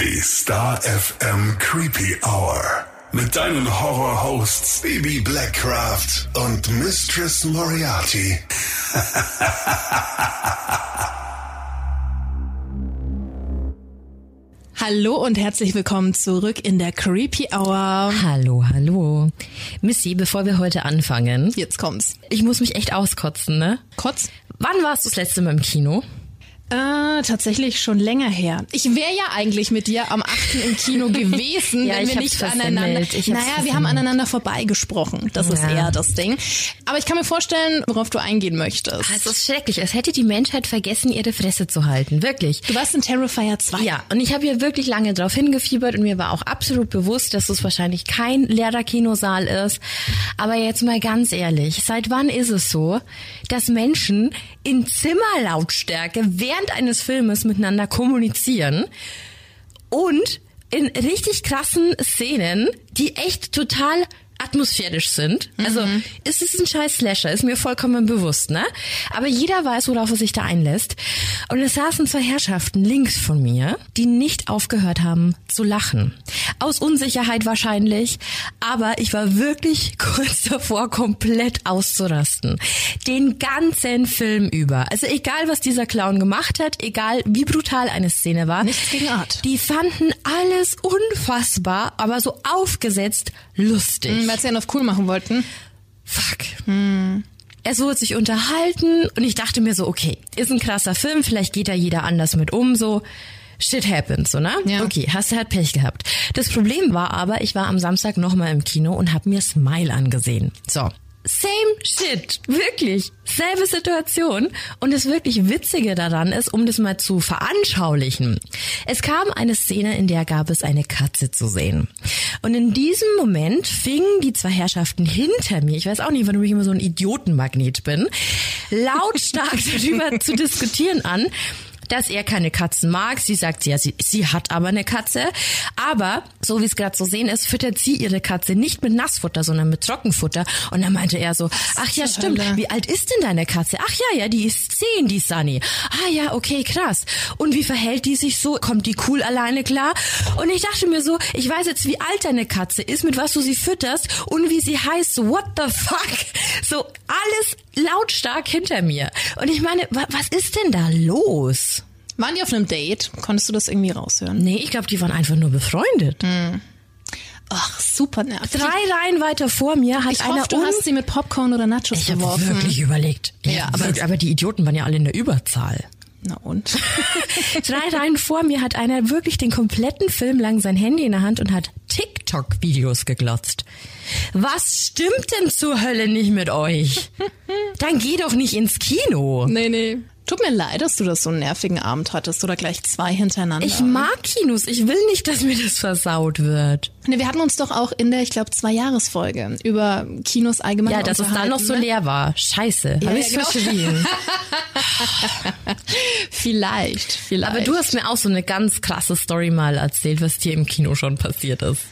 Die Star FM Creepy Hour. Mit deinen Horror-Hosts Baby Blackcraft und Mistress Moriarty. Hallo und herzlich willkommen zurück in der Creepy Hour. Hallo, hallo. Missy, bevor wir heute anfangen. Jetzt kommt's. Ich muss mich echt auskotzen, ne? Kotz? Wann warst du das letzte Mal im Kino? Äh, tatsächlich schon länger her. Ich wäre ja eigentlich mit dir am 8. im Kino gewesen, ja, wenn wir nicht aneinander. Naja, wir haben aneinander vorbeigesprochen. Das ja. ist eher das Ding. Aber ich kann mir vorstellen, worauf du eingehen möchtest. Ah, es ist schrecklich. Es hätte die Menschheit vergessen, ihre Fresse zu halten. Wirklich. Du warst in Terrifier 2. Ja, und ich habe hier wirklich lange drauf hingefiebert und mir war auch absolut bewusst, dass es wahrscheinlich kein leerer Kinosaal ist. Aber jetzt mal ganz ehrlich, seit wann ist es so, dass Menschen in Zimmerlautstärke während eines Filmes miteinander kommunizieren und in richtig krassen Szenen, die echt total atmosphärisch sind. Also mhm. es ist ein scheiß Slasher, ist mir vollkommen bewusst, ne? Aber jeder weiß, worauf er sich da einlässt. Und es saßen zwei Herrschaften links von mir, die nicht aufgehört haben zu lachen. Aus Unsicherheit wahrscheinlich, aber ich war wirklich kurz davor, komplett auszurasten. Den ganzen Film über. Also egal, was dieser Clown gemacht hat, egal wie brutal eine Szene war. Nichts gegen Art. Die fanden alles unfassbar, aber so aufgesetzt lustig. Mhm, weil sie einen auf cool machen wollten. Fuck. Hm. Es wurde sich unterhalten und ich dachte mir so, okay, ist ein krasser Film, vielleicht geht da jeder anders mit um, so. Shit happens, so, ne? Ja. Okay, hast du halt Pech gehabt. Das Problem war aber, ich war am Samstag nochmal im Kino und habe mir Smile angesehen. So, same shit. Wirklich. Selbe Situation. Und das wirklich Witzige daran ist, um das mal zu veranschaulichen. Es kam eine Szene, in der gab es eine Katze zu sehen. Und in diesem Moment fingen die zwei Herrschaften hinter mir, ich weiß auch nicht, warum ich immer so ein Idiotenmagnet bin, lautstark darüber zu diskutieren an, dass er keine Katzen mag. Sie sagt, ja, sie, sie hat aber eine Katze. Aber, so wie es gerade zu sehen ist, füttert sie ihre Katze nicht mit Nassfutter, sondern mit Trockenfutter. Und dann meinte er so, ach ja, stimmt, wie alt ist denn deine Katze? Ach ja, ja, die ist zehn, die Sunny. Ah ja, okay, krass. Und wie verhält die sich so? Kommt die cool alleine klar? Und ich dachte mir so, ich weiß jetzt, wie alt deine Katze ist, mit was du sie fütterst und wie sie heißt. So, what the fuck? So, alles lautstark hinter mir. Und ich meine, was ist denn da los? Waren die auf einem Date? Konntest du das irgendwie raushören? Nee, ich glaube, die waren einfach nur befreundet. Hm. Ach, super nervig. Drei Reihen weiter vor mir hat ich einer hoffe, du hast sie mit Popcorn oder Nachos ich geworfen. Ich habe wirklich überlegt. Ja, ja aber, aber die Idioten waren ja alle in der Überzahl. Na und? Drei Reihen vor mir hat einer wirklich den kompletten Film lang sein Handy in der Hand und hat TikTok-Videos geglotzt. Was stimmt denn zur Hölle nicht mit euch? Dann geh doch nicht ins Kino. Nee, nee. Tut mir leid, dass du das so einen nervigen Abend hattest oder gleich zwei hintereinander. Ich mag Kinos. Ich will nicht, dass mir das versaut wird. Nee, wir hatten uns doch auch in der, ich glaube, Zwei-Jahres-Folge über Kinos allgemein Ja, dass es da noch so ne? leer war. Scheiße. Ja, Hab ich's genau. verschwiegen. vielleicht, vielleicht. Aber du hast mir auch so eine ganz krasse Story mal erzählt, was dir im Kino schon passiert ist.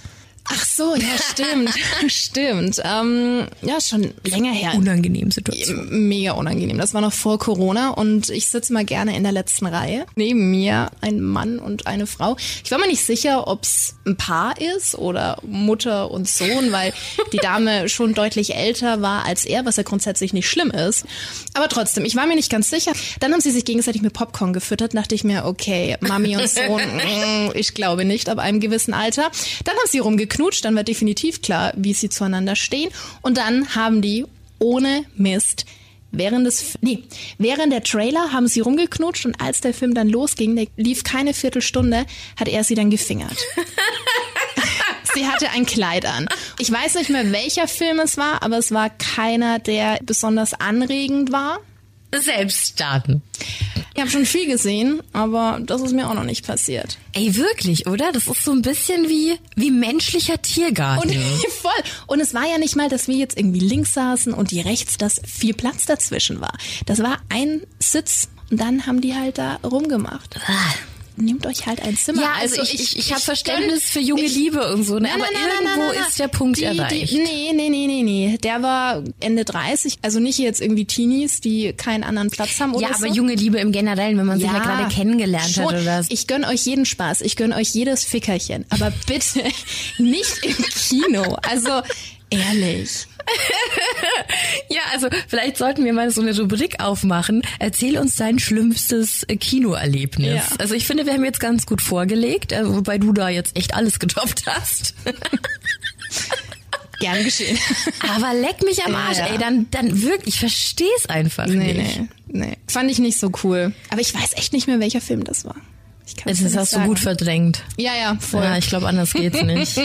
Ach so, ja, stimmt. stimmt. Ähm, ja, schon länger her. Unangenehm Situation. Mega unangenehm. Das war noch vor Corona und ich sitze mal gerne in der letzten Reihe. Neben mir ein Mann und eine Frau. Ich war mir nicht sicher, ob's ein Paar ist oder Mutter und Sohn, weil die Dame schon deutlich älter war als er, was ja grundsätzlich nicht schlimm ist. Aber trotzdem, ich war mir nicht ganz sicher. Dann haben sie sich gegenseitig mit Popcorn gefüttert. Dachte ich mir, okay, Mami und Sohn, mm, ich glaube nicht, ab einem gewissen Alter. Dann haben sie rumgekriegt geknutscht, dann wird definitiv klar, wie sie zueinander stehen. Und dann haben die ohne Mist Während des, nee, während der Trailer haben sie rumgeknutscht und als der Film dann losging, der lief keine Viertelstunde, hat er sie dann gefingert. sie hatte ein Kleid an. Ich weiß nicht mehr, welcher Film es war, aber es war keiner, der besonders anregend war. Selbst starten. Ich habe schon viel gesehen, aber das ist mir auch noch nicht passiert. Ey, wirklich, oder? Das ist so ein bisschen wie, wie menschlicher Tiergarten. Und, voll. Und es war ja nicht mal, dass wir jetzt irgendwie links saßen und die rechts, dass viel Platz dazwischen war. Das war ein Sitz und dann haben die halt da rumgemacht. Nehmt euch halt ein Zimmer. Ja, also, also ich, ich, ich habe Verständnis für junge ich, Liebe und so, ne? aber nein, irgendwo nein, nein, ist der Punkt die, erreicht. Die, nee, nee, nee, nee, nee. Der war Ende 30, also nicht jetzt irgendwie Teenies, die keinen anderen Platz haben oder Ja, aber so. junge Liebe im Generellen, wenn man ja, sich ja gerade kennengelernt schon. hat oder Ich gönn euch jeden Spaß, ich gönn euch jedes Fickerchen, aber bitte nicht im Kino. Also ehrlich. ja, also vielleicht sollten wir mal so eine Rubrik aufmachen. Erzähl uns dein schlimmstes Kinoerlebnis. Ja. Also ich finde, wir haben jetzt ganz gut vorgelegt, äh, wobei du da jetzt echt alles getoppt hast. Gern geschehen. Aber leck mich am Arsch, ja, ja. ey, dann, dann wirklich, ich verstehe es einfach nee, nicht. Nee, nee, fand ich nicht so cool. Aber ich weiß echt nicht mehr, welcher Film das war. Das hast sagen. du gut verdrängt. Ja, ja, voll. Ja, ich glaube, anders geht's nicht.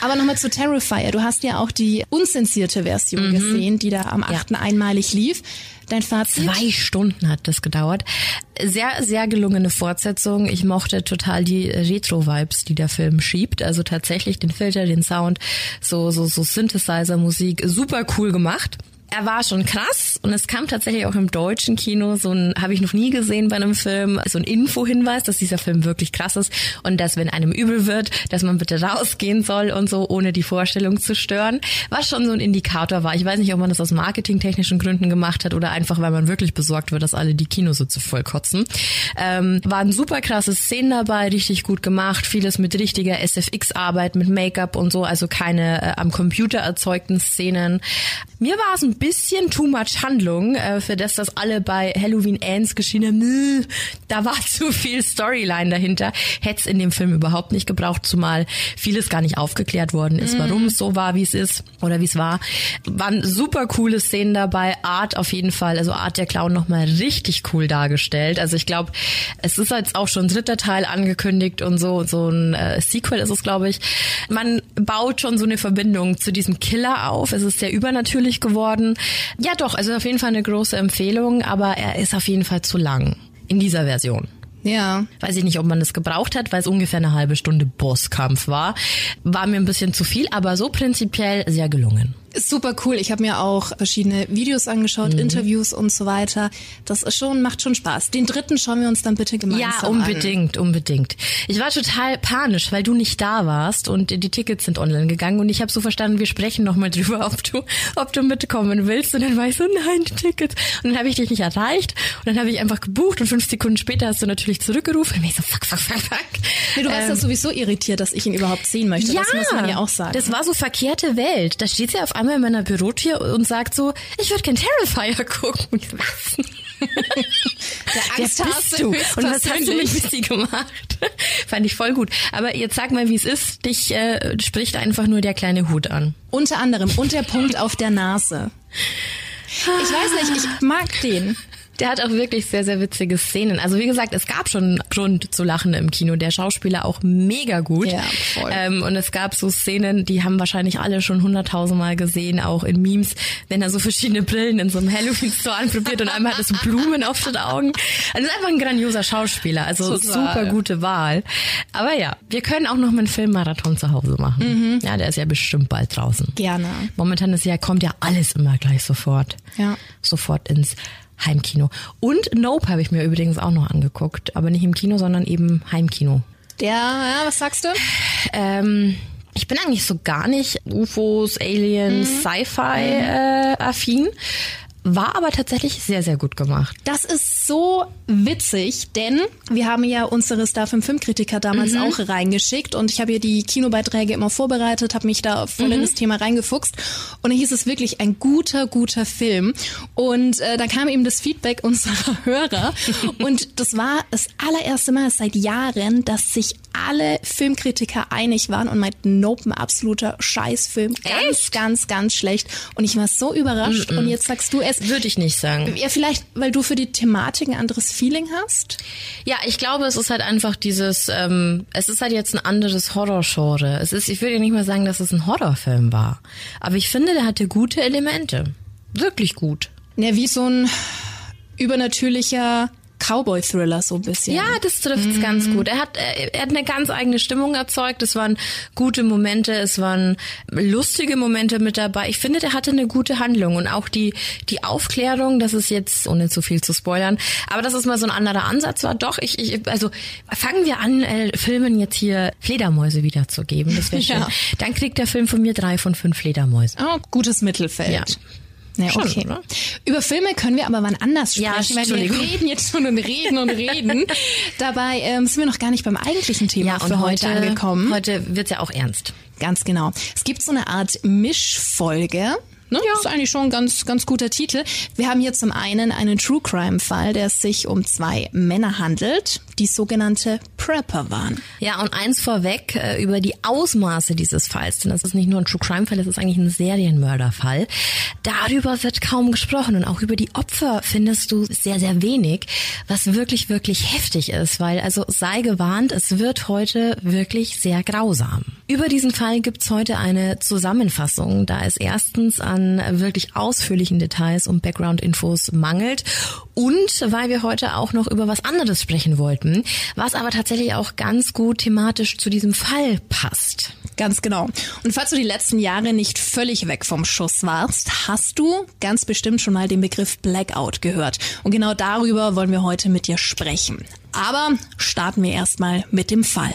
Aber nochmal zu Terrifier. Du hast ja auch die unzensierte Version mhm. gesehen, die da am 8. Ja. einmalig lief. Dein Fazit? Zwei Stunden hat das gedauert. Sehr, sehr gelungene Fortsetzung. Ich mochte total die Retro-Vibes, die der Film schiebt. Also tatsächlich den Filter, den Sound, so, so, so Synthesizer-Musik. Super cool gemacht er war schon krass und es kam tatsächlich auch im deutschen Kino so ein, habe ich noch nie gesehen bei einem Film, so ein Info-Hinweis, dass dieser Film wirklich krass ist und dass wenn einem übel wird, dass man bitte rausgehen soll und so, ohne die Vorstellung zu stören, was schon so ein Indikator war. Ich weiß nicht, ob man das aus marketingtechnischen Gründen gemacht hat oder einfach, weil man wirklich besorgt wird, dass alle die Kinositze voll kotzen. Ähm, waren super krasse Szenen dabei, richtig gut gemacht, vieles mit richtiger SFX-Arbeit, mit Make-up und so, also keine äh, am Computer erzeugten Szenen. Mir war es ein bisschen too much Handlung, äh, für das, das alle bei Halloween Ends geschehen haben. Da war zu viel Storyline dahinter. Hätte es in dem Film überhaupt nicht gebraucht, zumal vieles gar nicht aufgeklärt worden ist, warum es so war, wie es ist oder wie es war. Waren super coole Szenen dabei. Art auf jeden Fall, also Art der Clown nochmal richtig cool dargestellt. Also ich glaube, es ist jetzt auch schon ein dritter Teil angekündigt und so, so ein äh, Sequel ist es, glaube ich. Man baut schon so eine Verbindung zu diesem Killer auf. Es ist sehr übernatürlich geworden. Ja, doch, also auf jeden Fall eine große Empfehlung, aber er ist auf jeden Fall zu lang in dieser Version. Ja. Weiß ich nicht, ob man das gebraucht hat, weil es ungefähr eine halbe Stunde Bosskampf war. War mir ein bisschen zu viel, aber so prinzipiell sehr gelungen. Super cool. Ich habe mir auch verschiedene Videos angeschaut, mhm. Interviews und so weiter. Das ist schon, macht schon Spaß. Den dritten schauen wir uns dann bitte gemeinsam an. Ja, unbedingt, an. unbedingt. Ich war total panisch, weil du nicht da warst und die Tickets sind online gegangen und ich habe so verstanden, wir sprechen nochmal drüber, ob du, ob du mitkommen willst. Und dann war ich so, nein, die Tickets. Und dann habe ich dich nicht erreicht und dann habe ich einfach gebucht und fünf Sekunden später hast du natürlich zurückgerufen und ich so, fuck, fuck, fuck, fuck. Nee, du warst ähm, ja sowieso irritiert, dass ich ihn überhaupt sehen möchte. Ja, das muss man ja auch sagen. Das war so verkehrte Welt. Da steht ja auf einmal in meiner Bürotür und sagt so, ich würde kein Terrifier gucken. was? Der Angst hast du? Und was hast du mit Missy gemacht? Fand ich voll gut. Aber jetzt sag mal, wie es ist. Dich äh, spricht einfach nur der kleine Hut an. Unter anderem. Und der Punkt auf der Nase. Ich weiß nicht, ich mag den. Der hat auch wirklich sehr, sehr witzige Szenen. Also wie gesagt, es gab schon Grund zu lachen im Kino. Der Schauspieler auch mega gut. Ja, voll. Ähm, und es gab so Szenen, die haben wahrscheinlich alle schon hunderttausendmal gesehen, auch in Memes, wenn er so verschiedene Brillen in so einem Halloween-Store anprobiert und einmal hat er so Blumen auf den Augen. Also ist einfach ein grandioser Schauspieler. Also Total. super gute Wahl. Aber ja, wir können auch noch mal einen Filmmarathon zu Hause machen. Mhm. Ja, der ist ja bestimmt bald draußen. Gerne. Momentan ist ja, kommt ja alles immer gleich sofort. Ja. Sofort ins Heimkino. Und Nope habe ich mir übrigens auch noch angeguckt, aber nicht im Kino, sondern eben Heimkino. Der, ja, was sagst du? Ähm, ich bin eigentlich so gar nicht UFOs, Aliens, mhm. Sci-Fi-affin. Äh, war aber tatsächlich sehr, sehr gut gemacht. Das ist so witzig, denn wir haben ja unsere Star 5 Filmkritiker damals mhm. auch reingeschickt und ich habe hier die Kinobeiträge immer vorbereitet, habe mich da voll mhm. in das Thema reingefuchst und dann hieß es wirklich ein guter, guter Film und äh, da kam eben das Feedback unserer Hörer und das war das allererste Mal seit Jahren, dass sich alle Filmkritiker einig waren und meinten, Nope, ein absoluter Scheißfilm. Ganz, Echt? ganz, ganz schlecht. Und ich war so überrascht. Mm -mm. Und jetzt sagst du es. Würde ich nicht sagen. Ja, vielleicht, weil du für die Thematik ein anderes Feeling hast? Ja, ich glaube, es ist halt einfach dieses, ähm, es ist halt jetzt ein anderes Horrorgenre. Es ist, ich würde nicht mal sagen, dass es ein Horrorfilm war. Aber ich finde, der hatte gute Elemente. Wirklich gut. Ja, wie so ein übernatürlicher Cowboy-Thriller so ein bisschen. Ja, das trifft es mm. ganz gut. Er hat, er hat eine ganz eigene Stimmung erzeugt. Es waren gute Momente, es waren lustige Momente mit dabei. Ich finde, der hatte eine gute Handlung und auch die, die Aufklärung, dass es jetzt, ohne zu viel zu spoilern, aber dass es mal so ein anderer Ansatz war. Doch, ich, ich also fangen wir an, äh, Filmen jetzt hier Fledermäuse wiederzugeben. Das wäre schön. Ja. Dann kriegt der Film von mir drei von fünf Fledermäusen. Oh, gutes Mittelfeld. Ja. Ja, Schon, okay. Oder? Über Filme können wir aber wann anders sprechen, ja, weil wir reden jetzt schon und reden und reden. Dabei ähm, sind wir noch gar nicht beim eigentlichen Thema ja, für heute, heute angekommen. Heute wird's ja auch ernst. Ganz genau. Es gibt so eine Art Mischfolge Ne? Ja. Ist eigentlich schon ein ganz, ganz guter Titel. Wir haben hier zum einen einen True Crime Fall, der sich um zwei Männer handelt, die sogenannte Prepper waren. Ja, und eins vorweg äh, über die Ausmaße dieses Falls, denn das ist nicht nur ein True Crime Fall, das ist eigentlich ein Serienmörderfall. Darüber wird kaum gesprochen und auch über die Opfer findest du sehr, sehr wenig, was wirklich, wirklich heftig ist, weil also sei gewarnt, es wird heute wirklich sehr grausam. Über diesen Fall gibt's heute eine Zusammenfassung, da es erstens an an wirklich ausführlichen Details und Background-Infos mangelt und weil wir heute auch noch über was anderes sprechen wollten, was aber tatsächlich auch ganz gut thematisch zu diesem Fall passt. Ganz genau. Und falls du die letzten Jahre nicht völlig weg vom Schuss warst, hast du ganz bestimmt schon mal den Begriff Blackout gehört. Und genau darüber wollen wir heute mit dir sprechen. Aber starten wir erstmal mit dem Fall.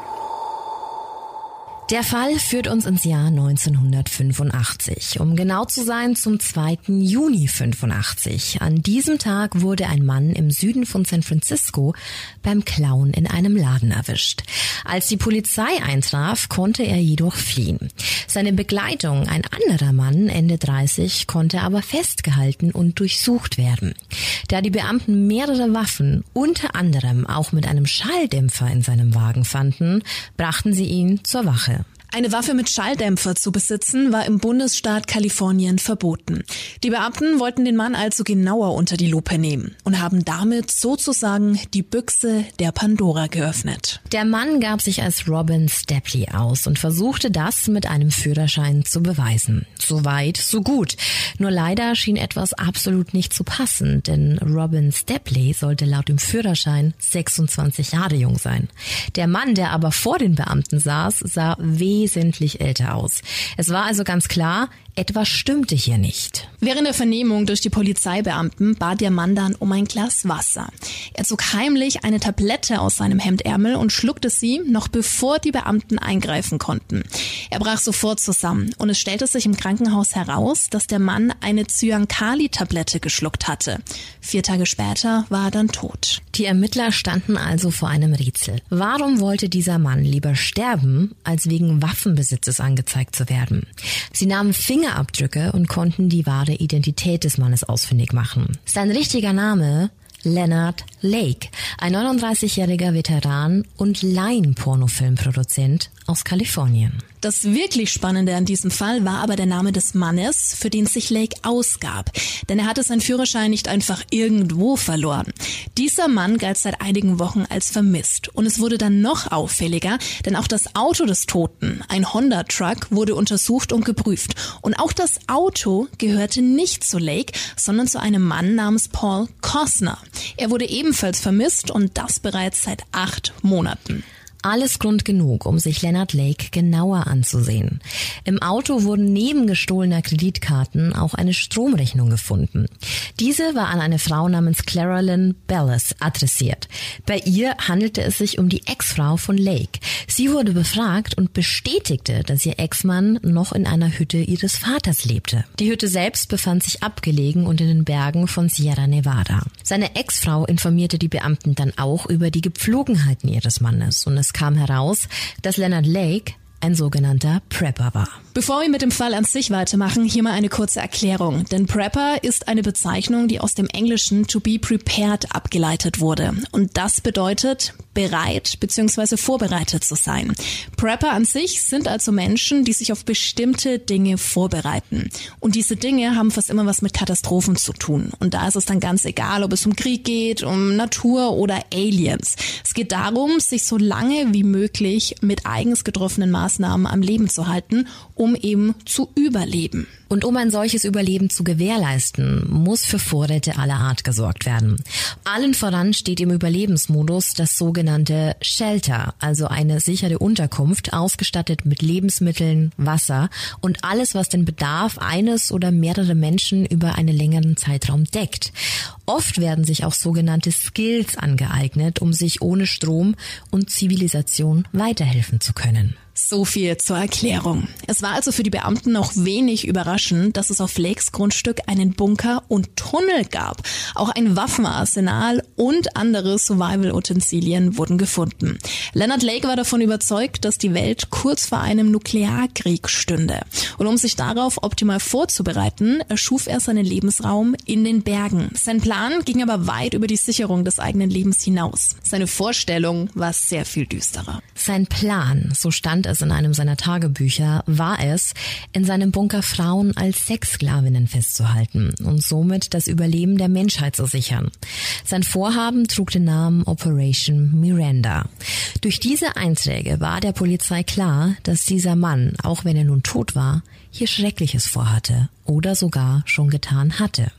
Der Fall führt uns ins Jahr 1985. Um genau zu sein, zum 2. Juni 85. An diesem Tag wurde ein Mann im Süden von San Francisco beim Klauen in einem Laden erwischt. Als die Polizei eintraf, konnte er jedoch fliehen. Seine Begleitung, ein anderer Mann, Ende 30, konnte aber festgehalten und durchsucht werden. Da die Beamten mehrere Waffen, unter anderem auch mit einem Schalldämpfer in seinem Wagen fanden, brachten sie ihn zur Wache. Eine Waffe mit Schalldämpfer zu besitzen war im Bundesstaat Kalifornien verboten. Die Beamten wollten den Mann also genauer unter die Lupe nehmen und haben damit sozusagen die Büchse der Pandora geöffnet. Der Mann gab sich als Robin Stepley aus und versuchte das mit einem Führerschein zu beweisen. So weit, so gut. Nur leider schien etwas absolut nicht zu passen, denn Robin Stepley sollte laut dem Führerschein 26 Jahre jung sein. Der Mann, der aber vor den Beamten saß, sah wesentlich wesentlich älter aus. Es war also ganz klar, etwas stimmte hier nicht. Während der Vernehmung durch die Polizeibeamten bat der Mann dann um ein Glas Wasser. Er zog heimlich eine Tablette aus seinem Hemdärmel und schluckte sie, noch bevor die Beamten eingreifen konnten. Er brach sofort zusammen und es stellte sich im Krankenhaus heraus, dass der Mann eine Cyankali-Tablette geschluckt hatte. Vier Tage später war er dann tot. Die Ermittler standen also vor einem Rätsel. Warum wollte dieser Mann lieber sterben, als wegen Waffenbesitzes angezeigt zu werden? Sie nahmen Finger Fingerabdrücke und konnten die wahre Identität des Mannes ausfindig machen. Sein richtiger Name Leonard Lake, ein 39-jähriger Veteran und Laien-Pornofilmproduzent aus Kalifornien. Das wirklich Spannende an diesem Fall war aber der Name des Mannes, für den sich Lake ausgab. Denn er hatte seinen Führerschein nicht einfach irgendwo verloren. Dieser Mann galt seit einigen Wochen als vermisst. Und es wurde dann noch auffälliger, denn auch das Auto des Toten, ein Honda Truck, wurde untersucht und geprüft. Und auch das Auto gehörte nicht zu Lake, sondern zu einem Mann namens Paul Costner. Er wurde ebenfalls vermisst und das bereits seit acht Monaten. Alles Grund genug, um sich Leonard Lake genauer anzusehen. Im Auto wurden neben gestohlener Kreditkarten auch eine Stromrechnung gefunden. Diese war an eine Frau namens Clara Lynn Bellis adressiert. Bei ihr handelte es sich um die Ex-Frau von Lake. Sie wurde befragt und bestätigte, dass ihr Ex-Mann noch in einer Hütte ihres Vaters lebte. Die Hütte selbst befand sich abgelegen und in den Bergen von Sierra Nevada. Seine Ex-Frau informierte die Beamten dann auch über die Gepflogenheiten ihres Mannes und es kam heraus, dass Leonard Lake ein sogenannter Prepper war. Bevor wir mit dem Fall an sich weitermachen, hier mal eine kurze Erklärung. Denn Prepper ist eine Bezeichnung, die aus dem Englischen to be prepared abgeleitet wurde. Und das bedeutet bereit bzw. vorbereitet zu sein. Prepper an sich sind also Menschen, die sich auf bestimmte Dinge vorbereiten. Und diese Dinge haben fast immer was mit Katastrophen zu tun. Und da ist es dann ganz egal, ob es um Krieg geht, um Natur oder Aliens. Es geht darum, sich so lange wie möglich mit eigens getroffenen Maßnahmen am Leben zu halten, um eben zu überleben. Und um ein solches Überleben zu gewährleisten, muss für Vorräte aller Art gesorgt werden. Allen voran steht im Überlebensmodus das sogenannte Shelter, also eine sichere Unterkunft, ausgestattet mit Lebensmitteln, Wasser und alles, was den Bedarf eines oder mehrere Menschen über einen längeren Zeitraum deckt. Oft werden sich auch sogenannte Skills angeeignet, um sich ohne Strom und Zivilisation weiterhelfen zu können. So viel zur Erklärung. Es war also für die Beamten noch wenig überraschend, dass es auf Lakes Grundstück einen Bunker und Tunnel gab. Auch ein Waffenarsenal und andere Survival-Utensilien wurden gefunden. Leonard Lake war davon überzeugt, dass die Welt kurz vor einem Nuklearkrieg stünde. Und um sich darauf optimal vorzubereiten, erschuf er seinen Lebensraum in den Bergen. Sein Plan ging aber weit über die Sicherung des eigenen Lebens hinaus. Seine Vorstellung war sehr viel düsterer. Sein Plan, so stand es in einem seiner Tagebücher, war es, in seinem Bunker Frauen als Sexsklavinnen festzuhalten und somit das Überleben der Menschheit zu sichern. Sein Vorhaben trug den Namen Operation Miranda. Durch diese Einträge war der Polizei klar, dass dieser Mann, auch wenn er nun tot war, hier Schreckliches vorhatte oder sogar schon getan hatte.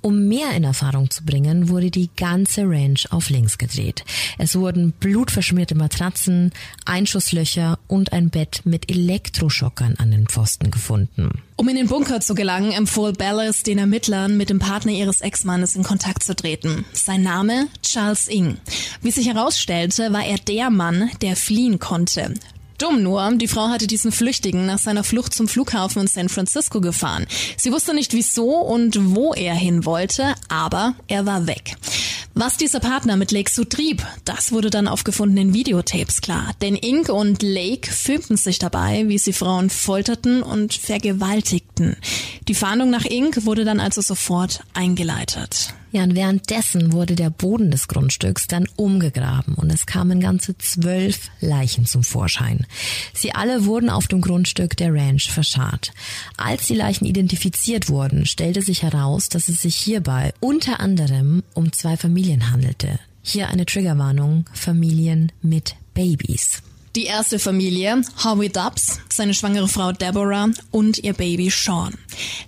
Um mehr in Erfahrung zu bringen, wurde die ganze Ranch auf links gedreht. Es wurden blutverschmierte Matratzen, Einschusslöcher und ein Bett mit Elektroschockern an den Pfosten gefunden. Um in den Bunker zu gelangen, empfohl Bellis den Ermittlern, mit dem Partner ihres Ex-Mannes in Kontakt zu treten. Sein Name Charles Ing. Wie sich herausstellte, war er der Mann, der fliehen konnte. Dumm nur, die Frau hatte diesen Flüchtigen nach seiner Flucht zum Flughafen in San Francisco gefahren. Sie wusste nicht wieso und wo er hin wollte, aber er war weg. Was dieser Partner mit Lake so trieb, das wurde dann auf gefundenen Videotapes klar. Denn Ink und Lake filmten sich dabei, wie sie Frauen folterten und vergewaltigten. Die Fahndung nach Ink wurde dann also sofort eingeleitet. Ja, und währenddessen wurde der Boden des Grundstücks dann umgegraben und es kamen ganze zwölf Leichen zum Vorschein. Sie alle wurden auf dem Grundstück der Ranch verscharrt. Als die Leichen identifiziert wurden, stellte sich heraus, dass es sich hierbei unter anderem um zwei Familien handelte. Hier eine Triggerwarnung, Familien mit Babys. Die erste Familie, Harvey Dubs, seine schwangere Frau Deborah und ihr Baby Sean.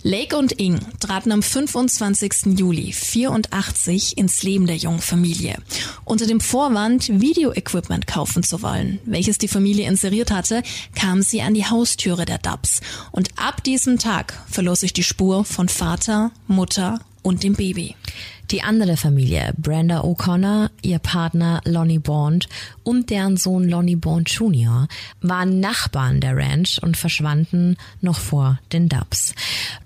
Lake und Ing traten am 25. Juli 84 ins Leben der jungen Familie. Unter dem Vorwand, Videoequipment kaufen zu wollen, welches die Familie inseriert hatte, kam sie an die Haustüre der Dubs. Und ab diesem Tag verlor sich die Spur von Vater, Mutter und dem Baby. Die andere Familie, Brenda O'Connor, ihr Partner Lonnie Bond und deren Sohn Lonnie Bond Jr. waren Nachbarn der Ranch und verschwanden noch vor den Dubs.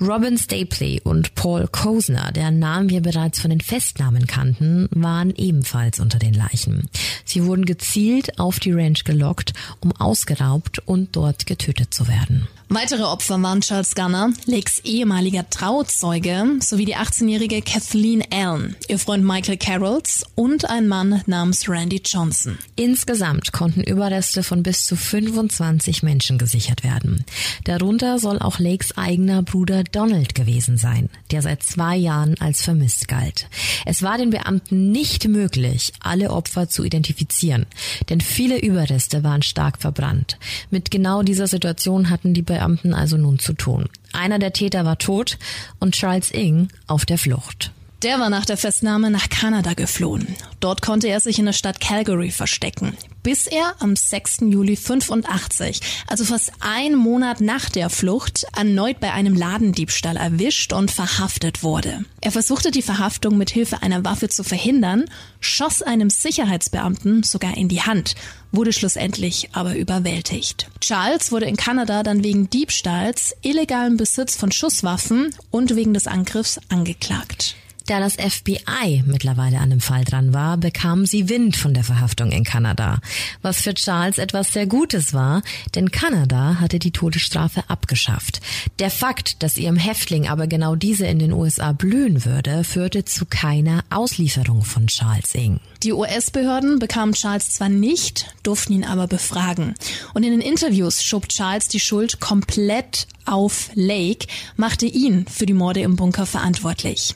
Robin Stapley und Paul Kosner, deren Namen wir bereits von den Festnahmen kannten, waren ebenfalls unter den Leichen. Sie wurden gezielt auf die Ranch gelockt, um ausgeraubt und dort getötet zu werden. Weitere Opfer waren Charles Gunner, Lakes ehemaliger Trauzeuge, sowie die 18-jährige Kathleen Allen, ihr Freund Michael Carrolls und ein Mann namens Randy Johnson. Insgesamt konnten Überreste von bis zu 25 Menschen gesichert werden. Darunter soll auch Lakes eigener Bruder Donald gewesen sein, der seit zwei Jahren als vermisst galt. Es war den Beamten nicht möglich, alle Opfer zu identifizieren, denn viele Überreste waren stark verbrannt. Mit genau dieser Situation hatten die Beamten also nun zu tun. Einer der Täter war tot und Charles Ing auf der Flucht. Der war nach der Festnahme nach Kanada geflohen. Dort konnte er sich in der Stadt Calgary verstecken, bis er am 6. Juli 85, also fast ein Monat nach der Flucht, erneut bei einem Ladendiebstahl erwischt und verhaftet wurde. Er versuchte die Verhaftung mit Hilfe einer Waffe zu verhindern, schoss einem Sicherheitsbeamten sogar in die Hand, wurde schlussendlich aber überwältigt. Charles wurde in Kanada dann wegen Diebstahls, illegalem Besitz von Schusswaffen und wegen des Angriffs angeklagt. Da das FBI mittlerweile an dem Fall dran war, bekam sie Wind von der Verhaftung in Kanada, was für Charles etwas sehr Gutes war, denn Kanada hatte die Todesstrafe abgeschafft. Der Fakt, dass ihrem Häftling aber genau diese in den USA blühen würde, führte zu keiner Auslieferung von Charles Ing. Die US-Behörden bekamen Charles zwar nicht, durften ihn aber befragen. Und in den Interviews schob Charles die Schuld komplett auf Lake, machte ihn für die Morde im Bunker verantwortlich.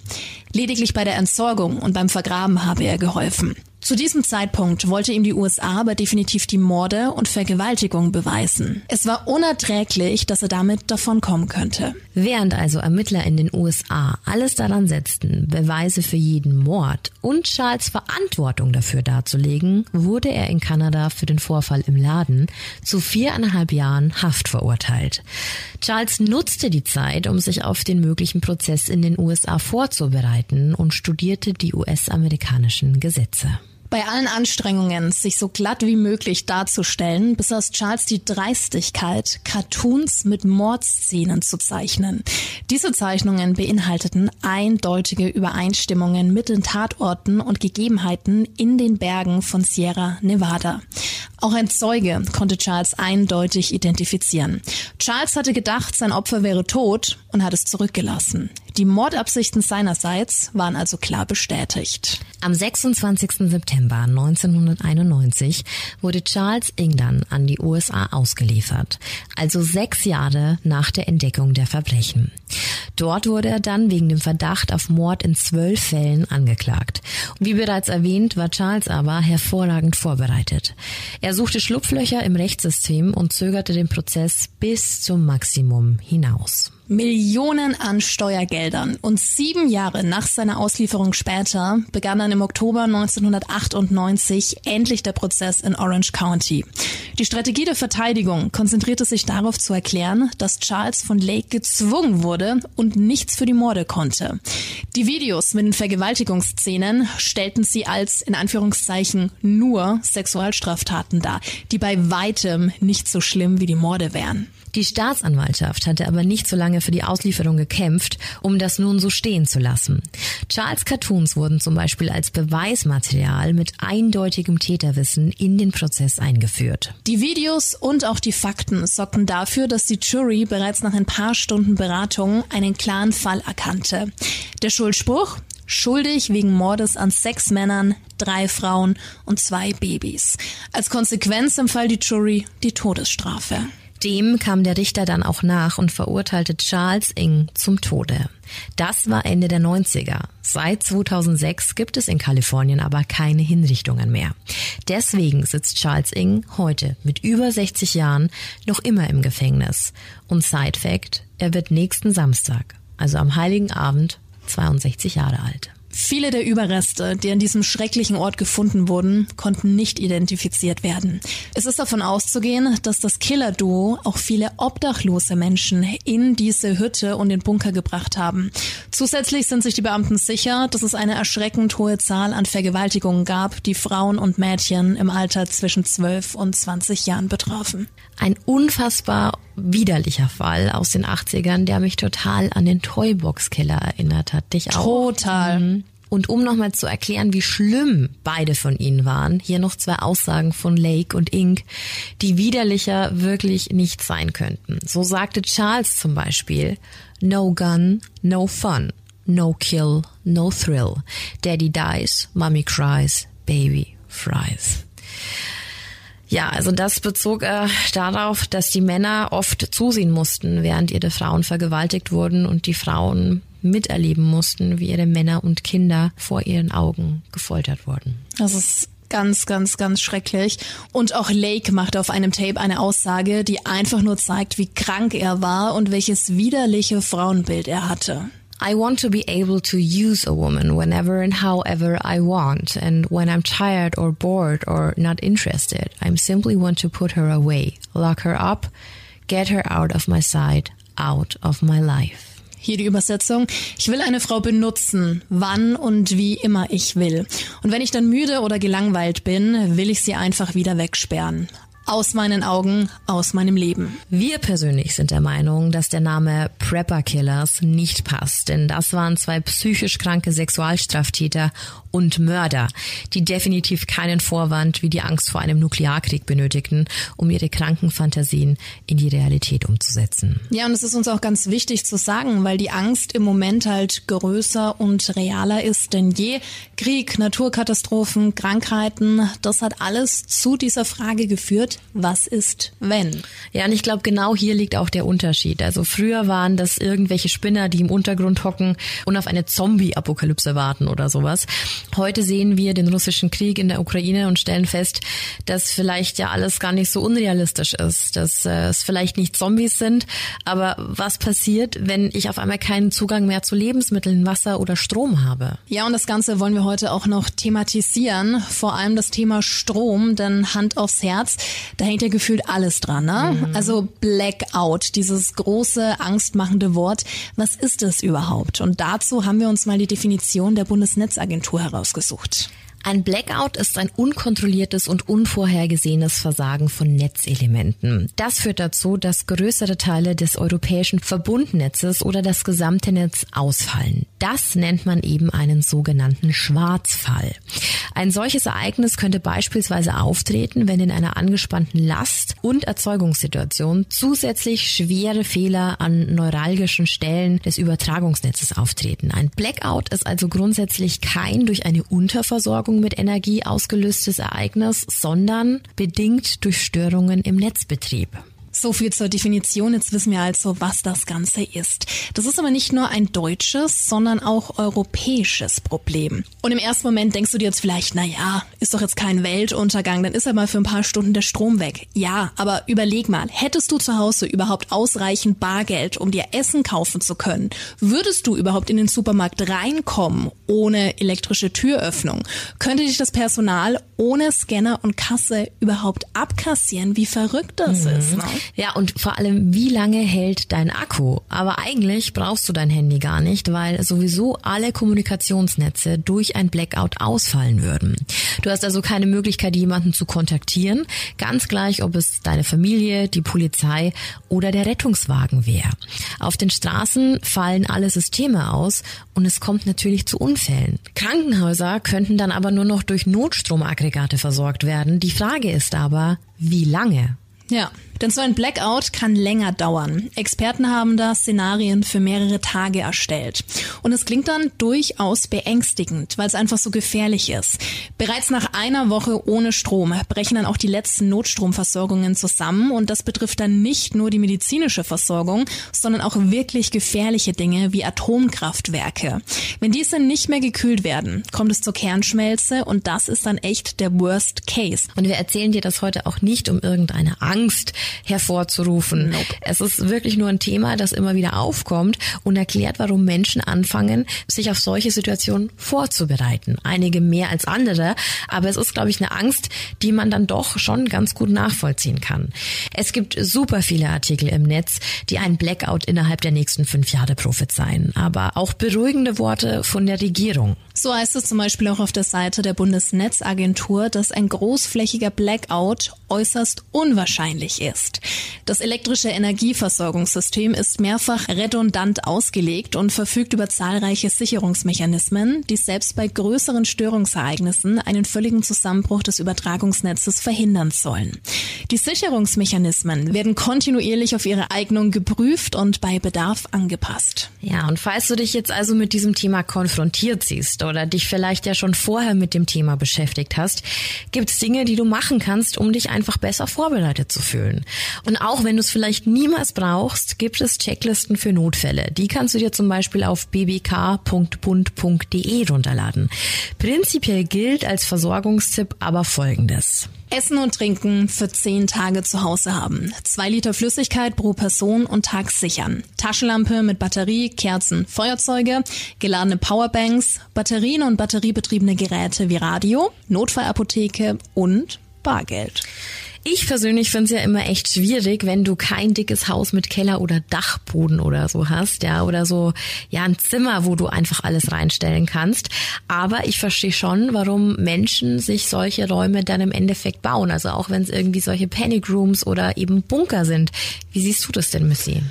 Lediglich bei der Entsorgung und beim Vergraben habe er geholfen. Zu diesem Zeitpunkt wollte ihm die USA aber definitiv die Morde und Vergewaltigung beweisen. Es war unerträglich, dass er damit davonkommen könnte. Während also Ermittler in den USA alles daran setzten, Beweise für jeden Mord und Charles Verantwortung dafür darzulegen, wurde er in Kanada für den Vorfall im Laden zu viereinhalb Jahren Haft verurteilt. Charles nutzte die Zeit, um sich auf den möglichen Prozess in den USA vorzubereiten und studierte die US-amerikanischen Gesetze. Bei allen Anstrengungen, sich so glatt wie möglich darzustellen, besaß Charles die Dreistigkeit, Cartoons mit Mordszenen zu zeichnen. Diese Zeichnungen beinhalteten eindeutige Übereinstimmungen mit den Tatorten und Gegebenheiten in den Bergen von Sierra Nevada. Auch ein Zeuge konnte Charles eindeutig identifizieren. Charles hatte gedacht, sein Opfer wäre tot und hat es zurückgelassen. Die Mordabsichten seinerseits waren also klar bestätigt. Am 26. September 1991 wurde Charles Ingdan an die USA ausgeliefert, also sechs Jahre nach der Entdeckung der Verbrechen. Dort wurde er dann wegen dem Verdacht auf Mord in zwölf Fällen angeklagt. Wie bereits erwähnt, war Charles aber hervorragend vorbereitet. Er suchte Schlupflöcher im Rechtssystem und zögerte den Prozess bis zum Maximum hinaus. Millionen an Steuergeldern. Und sieben Jahre nach seiner Auslieferung später begann dann im Oktober 1998 endlich der Prozess in Orange County. Die Strategie der Verteidigung konzentrierte sich darauf zu erklären, dass Charles von Lake gezwungen wurde und nichts für die Morde konnte. Die Videos mit den Vergewaltigungsszenen stellten sie als in Anführungszeichen nur Sexualstraftaten dar, die bei weitem nicht so schlimm wie die Morde wären. Die Staatsanwaltschaft hatte aber nicht so lange für die Auslieferung gekämpft, um das nun so stehen zu lassen. Charles Cartoons wurden zum Beispiel als Beweismaterial mit eindeutigem Täterwissen in den Prozess eingeführt. Die Videos und auch die Fakten sorgten dafür, dass die Jury bereits nach ein paar Stunden Beratung einen klaren Fall erkannte. Der Schuldspruch? Schuldig wegen Mordes an sechs Männern, drei Frauen und zwei Babys. Als Konsequenz empfahl die Jury die Todesstrafe. Dem kam der Richter dann auch nach und verurteilte Charles Ing zum Tode. Das war Ende der 90er. Seit 2006 gibt es in Kalifornien aber keine Hinrichtungen mehr. Deswegen sitzt Charles Ing heute mit über 60 Jahren noch immer im Gefängnis. Und Side Fact, er wird nächsten Samstag, also am Heiligen Abend, 62 Jahre alt. Viele der Überreste, die an diesem schrecklichen Ort gefunden wurden, konnten nicht identifiziert werden. Es ist davon auszugehen, dass das Killer-Duo auch viele obdachlose Menschen in diese Hütte und den Bunker gebracht haben. Zusätzlich sind sich die Beamten sicher, dass es eine erschreckend hohe Zahl an Vergewaltigungen gab, die Frauen und Mädchen im Alter zwischen 12 und 20 Jahren betrafen. Ein unfassbar widerlicher Fall aus den 80ern, der mich total an den Toybox-Killer erinnert hat. Dich auch? Total. Mhm. Und um nochmal zu erklären, wie schlimm beide von ihnen waren, hier noch zwei Aussagen von Lake und Ink, die widerlicher wirklich nicht sein könnten. So sagte Charles zum Beispiel, no gun, no fun, no kill, no thrill. Daddy dies, mommy cries, baby fries. Ja, also das bezog äh, darauf, dass die Männer oft zusehen mussten, während ihre Frauen vergewaltigt wurden und die Frauen miterleben mussten, wie ihre Männer und Kinder vor ihren Augen gefoltert wurden. Das ist ganz, ganz, ganz schrecklich. Und auch Lake machte auf einem Tape eine Aussage, die einfach nur zeigt, wie krank er war und welches widerliche Frauenbild er hatte. I want to be able to use a woman whenever and however I want. And when I'm tired or bored or not interested, I simply want to put her away, lock her up, get her out of my sight, out of my life. Hier die Übersetzung. Ich will eine Frau benutzen, wann und wie immer ich will. Und wenn ich dann müde oder gelangweilt bin, will ich sie einfach wieder wegsperren. Aus meinen Augen, aus meinem Leben. Wir persönlich sind der Meinung, dass der Name Prepper Killers nicht passt, denn das waren zwei psychisch kranke Sexualstraftäter und Mörder, die definitiv keinen Vorwand wie die Angst vor einem Nuklearkrieg benötigten, um ihre kranken Fantasien in die Realität umzusetzen. Ja, und es ist uns auch ganz wichtig zu sagen, weil die Angst im Moment halt größer und realer ist denn je. Krieg, Naturkatastrophen, Krankheiten, das hat alles zu dieser Frage geführt, was ist, wenn? Ja, und ich glaube, genau hier liegt auch der Unterschied. Also früher waren das irgendwelche Spinner, die im Untergrund hocken und auf eine Zombie-Apokalypse warten oder sowas. Heute sehen wir den russischen Krieg in der Ukraine und stellen fest, dass vielleicht ja alles gar nicht so unrealistisch ist, dass äh, es vielleicht nicht Zombies sind, aber was passiert, wenn ich auf einmal keinen Zugang mehr zu Lebensmitteln, Wasser oder Strom habe? Ja, und das Ganze wollen wir heute auch noch thematisieren, vor allem das Thema Strom, denn Hand aufs Herz, da hängt ja gefühlt alles dran. Ne? Mhm. Also Blackout, dieses große, angstmachende Wort. Was ist es überhaupt? Und dazu haben wir uns mal die Definition der Bundesnetzagentur herausgesucht. Ein Blackout ist ein unkontrolliertes und unvorhergesehenes Versagen von Netzelementen. Das führt dazu, dass größere Teile des europäischen Verbundnetzes oder das gesamte Netz ausfallen. Das nennt man eben einen sogenannten Schwarzfall. Ein solches Ereignis könnte beispielsweise auftreten, wenn in einer angespannten Last- und Erzeugungssituation zusätzlich schwere Fehler an neuralgischen Stellen des Übertragungsnetzes auftreten. Ein Blackout ist also grundsätzlich kein durch eine Unterversorgung mit Energie ausgelöstes Ereignis, sondern bedingt durch Störungen im Netzbetrieb. So viel zur Definition. Jetzt wissen wir also, was das Ganze ist. Das ist aber nicht nur ein deutsches, sondern auch europäisches Problem. Und im ersten Moment denkst du dir jetzt vielleicht, na ja, ist doch jetzt kein Weltuntergang, dann ist ja mal für ein paar Stunden der Strom weg. Ja, aber überleg mal, hättest du zu Hause überhaupt ausreichend Bargeld, um dir Essen kaufen zu können? Würdest du überhaupt in den Supermarkt reinkommen ohne elektrische Türöffnung? Könnte dich das Personal ohne Scanner und Kasse überhaupt abkassieren? Wie verrückt das mhm. ist. Ne? Ja, und vor allem, wie lange hält dein Akku? Aber eigentlich brauchst du dein Handy gar nicht, weil sowieso alle Kommunikationsnetze durch ein Blackout ausfallen würden. Du hast also keine Möglichkeit, jemanden zu kontaktieren, ganz gleich, ob es deine Familie, die Polizei oder der Rettungswagen wäre. Auf den Straßen fallen alle Systeme aus und es kommt natürlich zu Unfällen. Krankenhäuser könnten dann aber nur noch durch Notstromaggregate versorgt werden. Die Frage ist aber, wie lange? Ja, denn so ein Blackout kann länger dauern. Experten haben da Szenarien für mehrere Tage erstellt. Und es klingt dann durchaus beängstigend, weil es einfach so gefährlich ist. Bereits nach einer Woche ohne Strom brechen dann auch die letzten Notstromversorgungen zusammen und das betrifft dann nicht nur die medizinische Versorgung, sondern auch wirklich gefährliche Dinge wie Atomkraftwerke. Wenn diese nicht mehr gekühlt werden, kommt es zur Kernschmelze und das ist dann echt der Worst Case. Und wir erzählen dir das heute auch nicht um irgendeine Angst hervorzurufen. Nope. Es ist wirklich nur ein Thema, das immer wieder aufkommt und erklärt, warum Menschen anfangen, sich auf solche Situationen vorzubereiten. Einige mehr als andere, aber es ist, glaube ich, eine Angst, die man dann doch schon ganz gut nachvollziehen kann. Es gibt super viele Artikel im Netz, die einen Blackout innerhalb der nächsten fünf Jahre prophezeien, aber auch beruhigende Worte von der Regierung. So heißt es zum Beispiel auch auf der Seite der Bundesnetzagentur, dass ein großflächiger Blackout äußerst unwahrscheinlich ist. Das elektrische Energieversorgungssystem ist mehrfach redundant ausgelegt und verfügt über zahlreiche Sicherungsmechanismen, die selbst bei größeren Störungsereignissen einen völligen Zusammenbruch des Übertragungsnetzes verhindern sollen. Die Sicherungsmechanismen werden kontinuierlich auf ihre Eignung geprüft und bei Bedarf angepasst. Ja, und falls du dich jetzt also mit diesem Thema konfrontiert siehst oder dich vielleicht ja schon vorher mit dem Thema beschäftigt hast, gibt es Dinge, die du machen kannst, um dich einfach besser vorbereitet zu fühlen. Und auch wenn du es vielleicht niemals brauchst, gibt es Checklisten für Notfälle. Die kannst du dir zum Beispiel auf bbk.bund.de runterladen. Prinzipiell gilt als Versorgungstipp aber Folgendes. Essen und Trinken für zehn Tage zu Hause haben. Zwei Liter Flüssigkeit pro Person und Tag sichern. Taschenlampe mit Batterie, Kerzen, Feuerzeuge, geladene Powerbanks, Batterien und batteriebetriebene Geräte wie Radio, Notfallapotheke und Bargeld. Ich persönlich finde es ja immer echt schwierig, wenn du kein dickes Haus mit Keller oder Dachboden oder so hast, ja, oder so, ja, ein Zimmer, wo du einfach alles reinstellen kannst. Aber ich verstehe schon, warum Menschen sich solche Räume dann im Endeffekt bauen. Also auch wenn es irgendwie solche Panic Rooms oder eben Bunker sind. Wie siehst du das denn, Missy?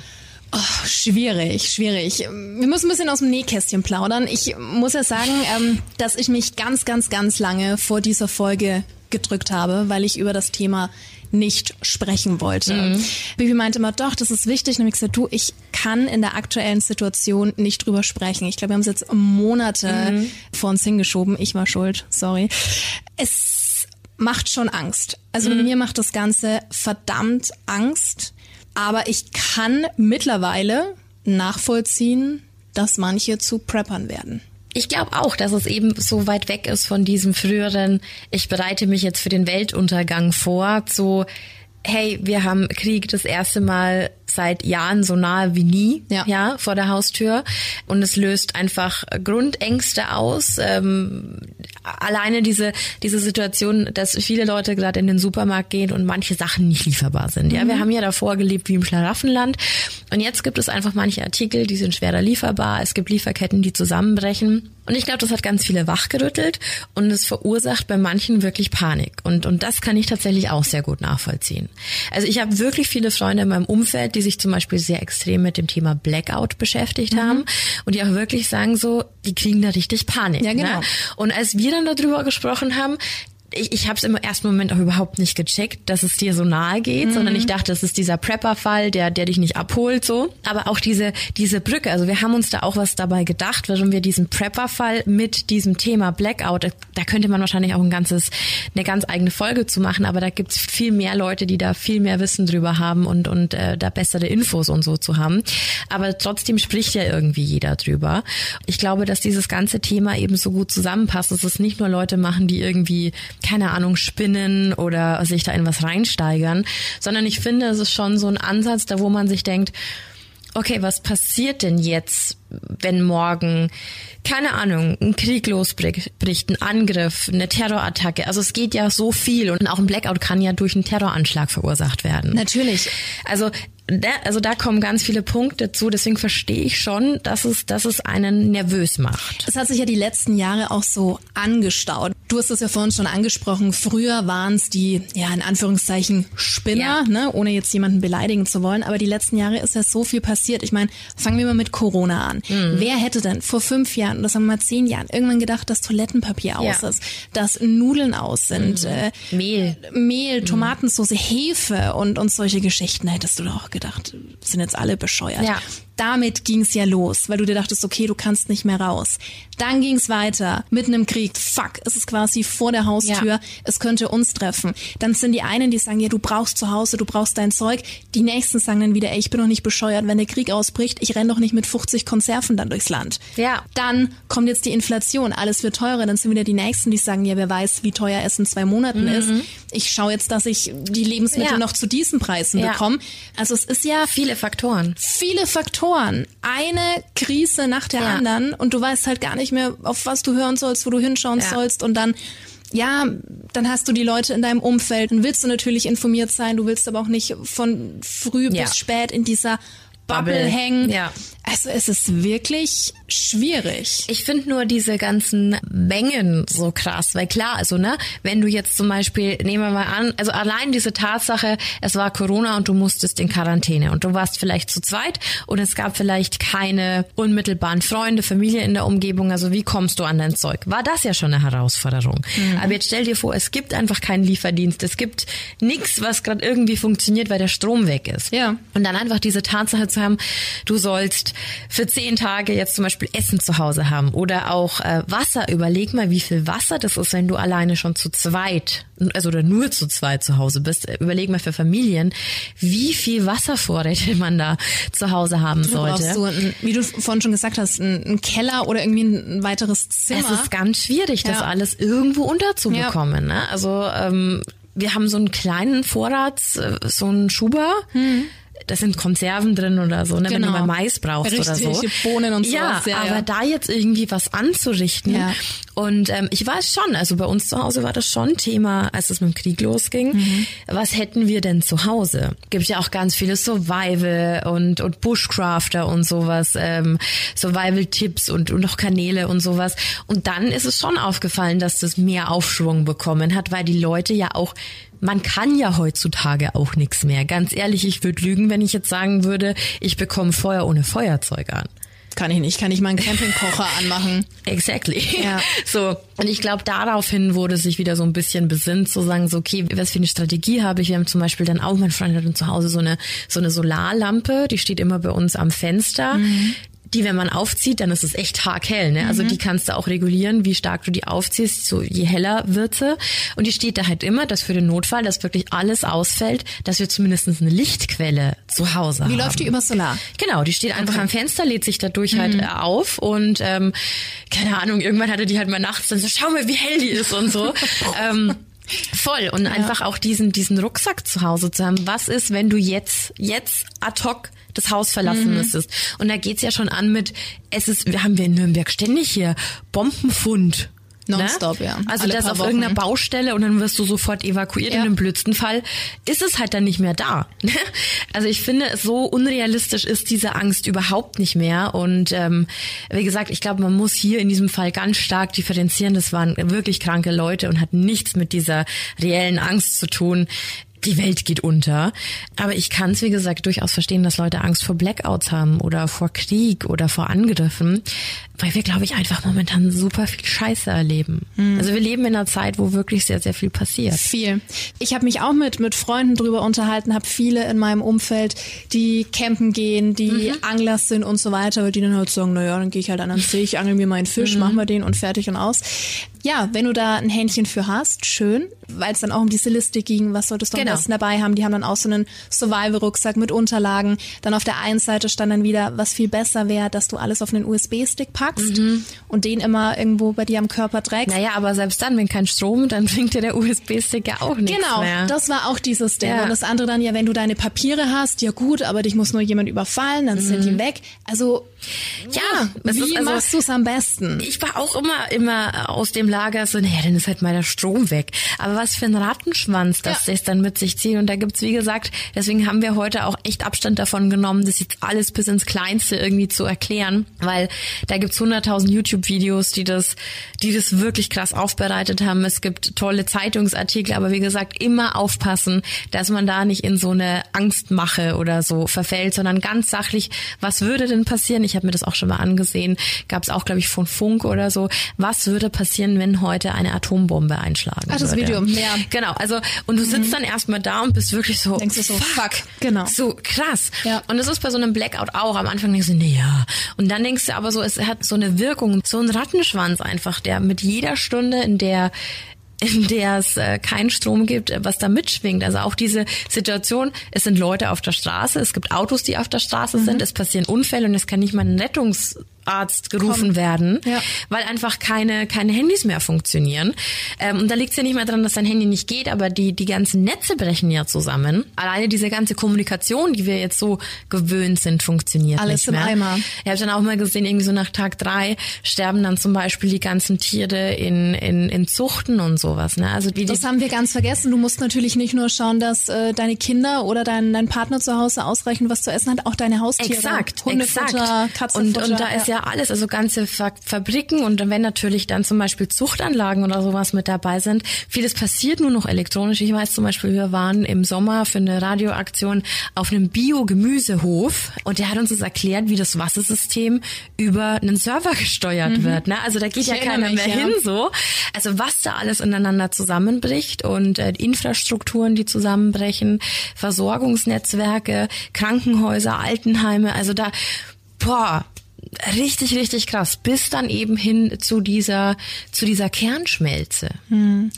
Oh, schwierig, schwierig. Wir müssen ein bisschen aus dem Nähkästchen plaudern. Ich muss ja sagen, ähm, dass ich mich ganz, ganz, ganz lange vor dieser Folge gedrückt habe, weil ich über das Thema nicht sprechen wollte. Mhm. Bibi meinte immer, doch, das ist wichtig. Und ich gesagt, du, ich kann in der aktuellen Situation nicht drüber sprechen. Ich glaube, wir haben es jetzt Monate mhm. vor uns hingeschoben. Ich war schuld, sorry. Es macht schon Angst. Also mhm. mir macht das Ganze verdammt Angst. Aber ich kann mittlerweile nachvollziehen, dass manche zu Preppern werden. Ich glaube auch, dass es eben so weit weg ist von diesem früheren, ich bereite mich jetzt für den Weltuntergang vor, zu, hey, wir haben Krieg das erste Mal seit Jahren so nahe wie nie, ja, ja vor der Haustür. Und es löst einfach Grundängste aus. Ähm, alleine diese, diese Situation, dass viele Leute gerade in den Supermarkt gehen und manche Sachen nicht lieferbar sind. Ja, mhm. wir haben ja davor gelebt wie im Schlaraffenland. Und jetzt gibt es einfach manche Artikel, die sind schwerer lieferbar. Es gibt Lieferketten, die zusammenbrechen. Und ich glaube, das hat ganz viele wachgerüttelt und es verursacht bei manchen wirklich Panik. Und, und das kann ich tatsächlich auch sehr gut nachvollziehen. Also ich habe wirklich viele Freunde in meinem Umfeld, die sich zum Beispiel sehr extrem mit dem Thema Blackout beschäftigt mhm. haben und die auch wirklich sagen so, die kriegen da richtig Panik. Ja, genau. Ne? Und als wir dann darüber gesprochen haben, ich, ich habe es im ersten Moment auch überhaupt nicht gecheckt, dass es dir so nahe geht, mhm. sondern ich dachte, das ist dieser Prepper-Fall, der, der dich nicht abholt, so. Aber auch diese, diese Brücke, also wir haben uns da auch was dabei gedacht, warum wir diesen Prepper-Fall mit diesem Thema Blackout, da könnte man wahrscheinlich auch ein ganzes, eine ganz eigene Folge zu machen, aber da gibt's viel mehr Leute, die da viel mehr Wissen drüber haben und, und äh, da bessere Infos und so zu haben. Aber trotzdem spricht ja irgendwie jeder drüber. Ich glaube, dass dieses ganze Thema eben so gut zusammenpasst, dass es nicht nur Leute machen, die irgendwie keine Ahnung, spinnen oder sich da in was reinsteigern, sondern ich finde, es ist schon so ein Ansatz, da wo man sich denkt, okay, was passiert denn jetzt, wenn morgen, keine Ahnung, ein Krieg losbricht, ein Angriff, eine Terrorattacke. Also es geht ja so viel und auch ein Blackout kann ja durch einen Terroranschlag verursacht werden. Natürlich. Also da, also da kommen ganz viele Punkte zu, deswegen verstehe ich schon, dass es, dass es einen nervös macht. Es hat sich ja die letzten Jahre auch so angestaut. Du hast es ja vorhin schon angesprochen. Früher waren es die, ja, in Anführungszeichen Spinner, ja. ne, ohne jetzt jemanden beleidigen zu wollen. Aber die letzten Jahre ist ja so viel passiert. Ich meine, fangen wir mal mit Corona an. Mhm. Wer hätte denn vor fünf Jahren, das haben wir mal zehn Jahren, irgendwann gedacht, dass Toilettenpapier aus ja. ist, dass Nudeln aus sind, mhm. äh, Mehl, Mehl, mhm. Tomatensauce, Hefe und, und solche Geschichten. Hättest du doch auch gedacht, sind jetzt alle bescheuert. Ja damit ging's ja los, weil du dir dachtest, okay, du kannst nicht mehr raus. Dann ging's weiter, mitten im Krieg, fuck, es ist quasi vor der Haustür, ja. es könnte uns treffen. Dann sind die einen, die sagen, ja, du brauchst zu Hause, du brauchst dein Zeug. Die nächsten sagen dann wieder, ey, ich bin doch nicht bescheuert, wenn der Krieg ausbricht, ich renn doch nicht mit 50 Konserven dann durchs Land. Ja. Dann kommt jetzt die Inflation, alles wird teurer, dann sind wieder die nächsten, die sagen, ja, wer weiß, wie teuer es in zwei Monaten mhm. ist. Ich schaue jetzt, dass ich die Lebensmittel ja. noch zu diesen Preisen ja. bekomme. Also es ist ja viele Faktoren. Viele Faktoren Faktoren. Eine Krise nach der ja. anderen und du weißt halt gar nicht mehr, auf was du hören sollst, wo du hinschauen ja. sollst und dann ja, dann hast du die Leute in deinem Umfeld. Dann willst du natürlich informiert sein, du willst aber auch nicht von früh ja. bis spät in dieser Bubble, Bubble hängen. Ja. Also es ist wirklich schwierig. Ich finde nur diese ganzen Mengen so krass, weil klar, also ne, wenn du jetzt zum Beispiel, nehmen wir mal an, also allein diese Tatsache, es war Corona und du musstest in Quarantäne und du warst vielleicht zu zweit und es gab vielleicht keine unmittelbaren Freunde, Familie in der Umgebung, also wie kommst du an dein Zeug? War das ja schon eine Herausforderung. Mhm. Aber jetzt stell dir vor, es gibt einfach keinen Lieferdienst, es gibt nichts, was gerade irgendwie funktioniert, weil der Strom weg ist. Ja. Und dann einfach diese Tatsache zu haben, du sollst für zehn Tage jetzt zum Beispiel Essen zu Hause haben oder auch äh, Wasser. Überleg mal, wie viel Wasser das ist, wenn du alleine schon zu zweit, also oder nur zu zweit zu Hause bist. Überleg mal für Familien, wie viel Wasservorräte man da zu Hause haben du sollte. So ein, wie du vorhin schon gesagt hast, ein Keller oder irgendwie ein weiteres Zimmer. Es ist ganz schwierig, das alles irgendwo unterzubekommen. Ja. Ne? Also ähm, wir haben so einen kleinen Vorrat, äh, so einen Schuber. Hm da sind Konserven drin oder so, ne, genau. wenn du genau. mal Mais brauchst Richtig, oder so. Bohnen und ja, Ja, aber da jetzt irgendwie was anzurichten. Ja. Und ähm, ich weiß schon, also bei uns zu Hause war das schon Thema, als es mit dem Krieg losging. Mhm. Was hätten wir denn zu Hause? Gibt ja auch ganz viele Survival und, und Bushcrafter und sowas, ähm, Survival-Tipps und, und noch Kanäle und sowas. Und dann ist es schon aufgefallen, dass das mehr Aufschwung bekommen hat, weil die Leute ja auch man kann ja heutzutage auch nichts mehr. Ganz ehrlich, ich würde lügen, wenn ich jetzt sagen würde, ich bekomme Feuer ohne Feuerzeug an. Kann ich nicht. Kann ich mal einen Campingkocher anmachen? Exactly. Ja. So. Und ich glaube, daraufhin wurde sich wieder so ein bisschen besinnt, zu sagen, so, okay, was für eine Strategie habe ich? Wir haben zum Beispiel dann auch, mein Freund hat dann zu Hause so eine, so eine Solarlampe, die steht immer bei uns am Fenster. Mhm die, wenn man aufzieht, dann ist es echt hell. Ne? Also mhm. die kannst du auch regulieren, wie stark du die aufziehst, so je heller wird sie. Und die steht da halt immer, dass für den Notfall, dass wirklich alles ausfällt, dass wir zumindest eine Lichtquelle zu Hause wie haben. Wie läuft die über Solar? Genau, die steht einfach okay. am Fenster, lädt sich dadurch halt, mhm. halt auf und ähm, keine Ahnung, irgendwann hatte die halt mal nachts dann so, schau mal, wie hell die ist und so. ähm, Voll und ja. einfach auch diesen diesen Rucksack zu Hause zu haben. Was ist, wenn du jetzt jetzt ad hoc das Haus verlassen mhm. müsstest. Und da geht's ja schon an mit, es ist, wir haben wir in Nürnberg ständig hier Bombenfund. Ne? Nonstop, ne? ja. Also Alle das auf Wochen. irgendeiner Baustelle und dann wirst du sofort evakuiert. Ja. In dem blödsten Fall ist es halt dann nicht mehr da. also ich finde, so unrealistisch ist diese Angst überhaupt nicht mehr. Und ähm, wie gesagt, ich glaube, man muss hier in diesem Fall ganz stark differenzieren. Das waren wirklich kranke Leute und hat nichts mit dieser reellen Angst zu tun die Welt geht unter. Aber ich kann es, wie gesagt, durchaus verstehen, dass Leute Angst vor Blackouts haben oder vor Krieg oder vor Angriffen, weil wir, glaube ich, einfach momentan super viel Scheiße erleben. Mhm. Also wir leben in einer Zeit, wo wirklich sehr, sehr viel passiert. Viel. Ich habe mich auch mit, mit Freunden drüber unterhalten, habe viele in meinem Umfeld, die campen gehen, die mhm. Anglers sind und so weiter, die dann halt sagen, naja, dann gehe ich halt an den See, ich angel mir meinen Fisch, mhm. machen wir den und fertig und aus ja, wenn du da ein Händchen für hast, schön, weil es dann auch um diese Liste ging, was solltest du genau. am besten dabei haben. Die haben dann auch so einen Survival-Rucksack mit Unterlagen. Dann auf der einen Seite stand dann wieder, was viel besser wäre, dass du alles auf einen USB-Stick packst mhm. und den immer irgendwo bei dir am Körper trägst. Naja, aber selbst dann, wenn kein Strom, dann bringt dir der USB-Stick ja auch nichts Genau, mehr. das war auch dieses Ding. Ja. Und das andere dann, ja, wenn du deine Papiere hast, ja gut, aber dich muss nur jemand überfallen, dann mhm. sind die weg. Also, ja, ja wie also, machst du es am besten? Ich war auch immer, immer aus dem Lager so, naja, dann ist halt mal der Strom weg. Aber was für ein Rattenschwanz das ja. dann mit sich zieht. Und da gibt's wie gesagt, deswegen haben wir heute auch echt Abstand davon genommen, das jetzt alles bis ins Kleinste irgendwie zu erklären, weil da gibt's hunderttausend YouTube-Videos, die das, die das wirklich krass aufbereitet haben. Es gibt tolle Zeitungsartikel, aber wie gesagt, immer aufpassen, dass man da nicht in so eine Angstmache oder so verfällt, sondern ganz sachlich, was würde denn passieren? Ich habe mir das auch schon mal angesehen, gab's auch, glaube ich, von Funk oder so. Was würde passieren, wenn heute eine Atombombe einschlagen Ach, das würde. Video, ja. Genau, also und du sitzt mhm. dann erstmal da und bist wirklich so, denkst du so, fuck, genau. So krass. Ja. Und das ist bei so einem Blackout auch. Am Anfang denkst du, nee, ja. Und dann denkst du aber so, es hat so eine Wirkung, so ein Rattenschwanz einfach, der mit jeder Stunde, in der in der es äh, keinen Strom gibt, was da mitschwingt. Also auch diese Situation, es sind Leute auf der Straße, es gibt Autos, die auf der Straße mhm. sind, es passieren Unfälle und es kann nicht mal ein Rettungs Arzt gerufen Komm. werden, ja. weil einfach keine, keine Handys mehr funktionieren. Ähm, und da liegt es ja nicht mehr dran, dass dein Handy nicht geht, aber die, die ganzen Netze brechen ja zusammen. Alleine diese ganze Kommunikation, die wir jetzt so gewöhnt sind, funktioniert Alles nicht mehr. Alles im Eimer. Ich habe dann auch mal gesehen, irgendwie so nach Tag drei sterben dann zum Beispiel die ganzen Tiere in, in, in Zuchten und sowas. Ne? Also die, das haben wir ganz vergessen. Du musst natürlich nicht nur schauen, dass äh, deine Kinder oder dein, dein Partner zu Hause ausreichend was zu essen hat, auch deine Haustiere. Exakt, Hundefutter, exakt. Katzenfutter. Und, und da ist ja alles, also ganze Fa Fabriken und wenn natürlich dann zum Beispiel Zuchtanlagen oder sowas mit dabei sind, vieles passiert nur noch elektronisch. Ich weiß zum Beispiel, wir waren im Sommer für eine Radioaktion auf einem Bio-Gemüsehof und der hat uns das erklärt, wie das Wassersystem über einen Server gesteuert mhm. wird. Ne? Also da geht ich ja keiner mich, mehr ja. hin so. Also was da alles ineinander zusammenbricht und äh, Infrastrukturen, die zusammenbrechen, Versorgungsnetzwerke, Krankenhäuser, Altenheime, also da boah, richtig, richtig krass, bis dann eben hin zu dieser, zu dieser Kernschmelze. Hm.